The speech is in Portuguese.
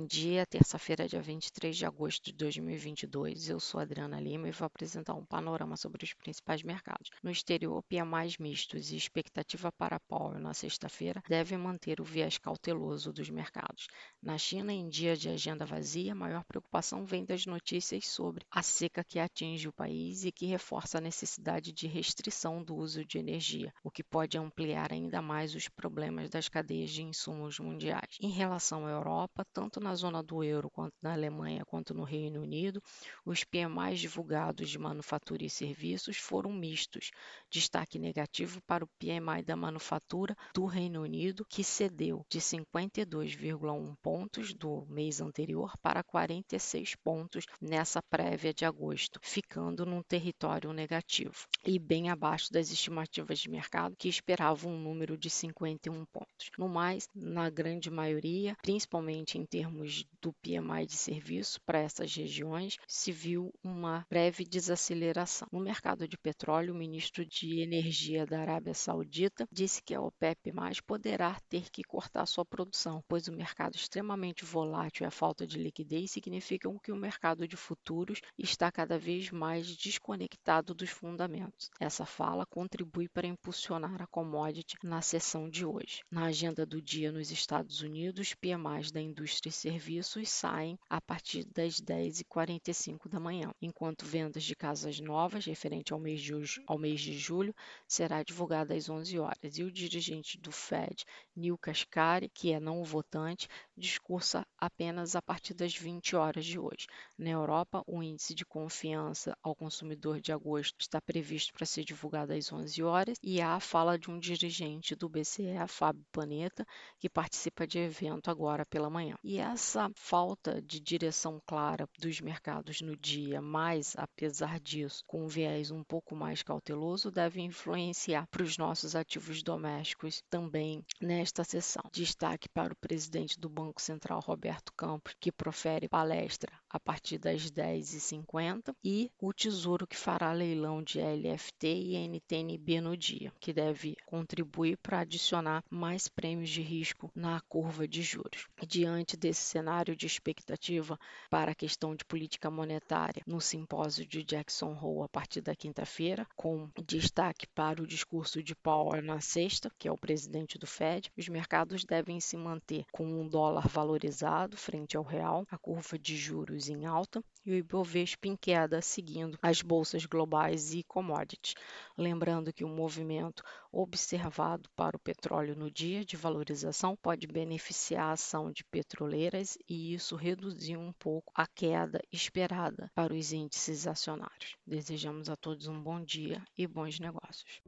Bom dia, terça-feira, dia 23 de agosto de 2022. Eu sou Adriana Lima e vou apresentar um panorama sobre os principais mercados. No exterior, mais mistos e expectativa para Powell na sexta-feira devem manter o viés cauteloso dos mercados. Na China, em dia de agenda vazia, maior preocupação vem das notícias sobre a seca que atinge o país e que reforça a necessidade de restrição do uso de energia, o que pode ampliar ainda mais os problemas das cadeias de insumos mundiais. Em relação à Europa, tanto na zona do euro, quanto na Alemanha, quanto no Reino Unido, os PMIs divulgados de manufatura e serviços foram mistos. Destaque negativo para o PMI da manufatura do Reino Unido, que cedeu de 52,1 pontos do mês anterior para 46 pontos nessa prévia de agosto, ficando num território negativo e bem abaixo das estimativas de mercado que esperavam um número de 51 pontos. No mais, na grande maioria, principalmente em termos termos do PMI de serviço para essas regiões, se viu uma breve desaceleração. No mercado de petróleo, o ministro de Energia da Arábia Saudita disse que a OPEP poderá ter que cortar sua produção, pois o mercado extremamente volátil e a falta de liquidez significam que o mercado de futuros está cada vez mais desconectado dos fundamentos. Essa fala contribui para impulsionar a commodity na sessão de hoje. Na agenda do dia nos Estados Unidos, PMIs da indústria serviços saem a partir das 10h45 da manhã, enquanto vendas de casas novas, referente ao mês de, ao mês de julho, será divulgada às 11 horas. E o dirigente do Fed, Neil Kashkari, que é não votante, discursa apenas a partir das 20 horas de hoje. Na Europa, o índice de confiança ao consumidor de agosto está previsto para ser divulgado às 11 horas e há a fala de um dirigente do BCE, Fábio Panetta, que participa de evento agora pela manhã. E essa falta de direção clara dos mercados no dia, mas apesar disso, com um viés um pouco mais cauteloso, deve influenciar para os nossos ativos domésticos também nesta sessão. Destaque para o presidente do Banco Central, Roberto Campos, que profere palestra a partir das 10h50, e o Tesouro que fará leilão de LFT e NTNB no dia, que deve contribuir para adicionar mais prêmios de risco na curva de juros. Diante desse esse cenário de expectativa para a questão de política monetária no simpósio de Jackson Hole a partir da quinta-feira, com destaque para o discurso de Powell na sexta, que é o presidente do Fed, os mercados devem se manter com um dólar valorizado frente ao real, a curva de juros em alta e o Ibovespa em queda, seguindo as bolsas globais e commodities. Lembrando que o movimento observado para o petróleo no dia de valorização pode beneficiar a ação de petroleiras e isso reduziu um pouco a queda esperada para os índices acionários. Desejamos a todos um bom dia e bons negócios.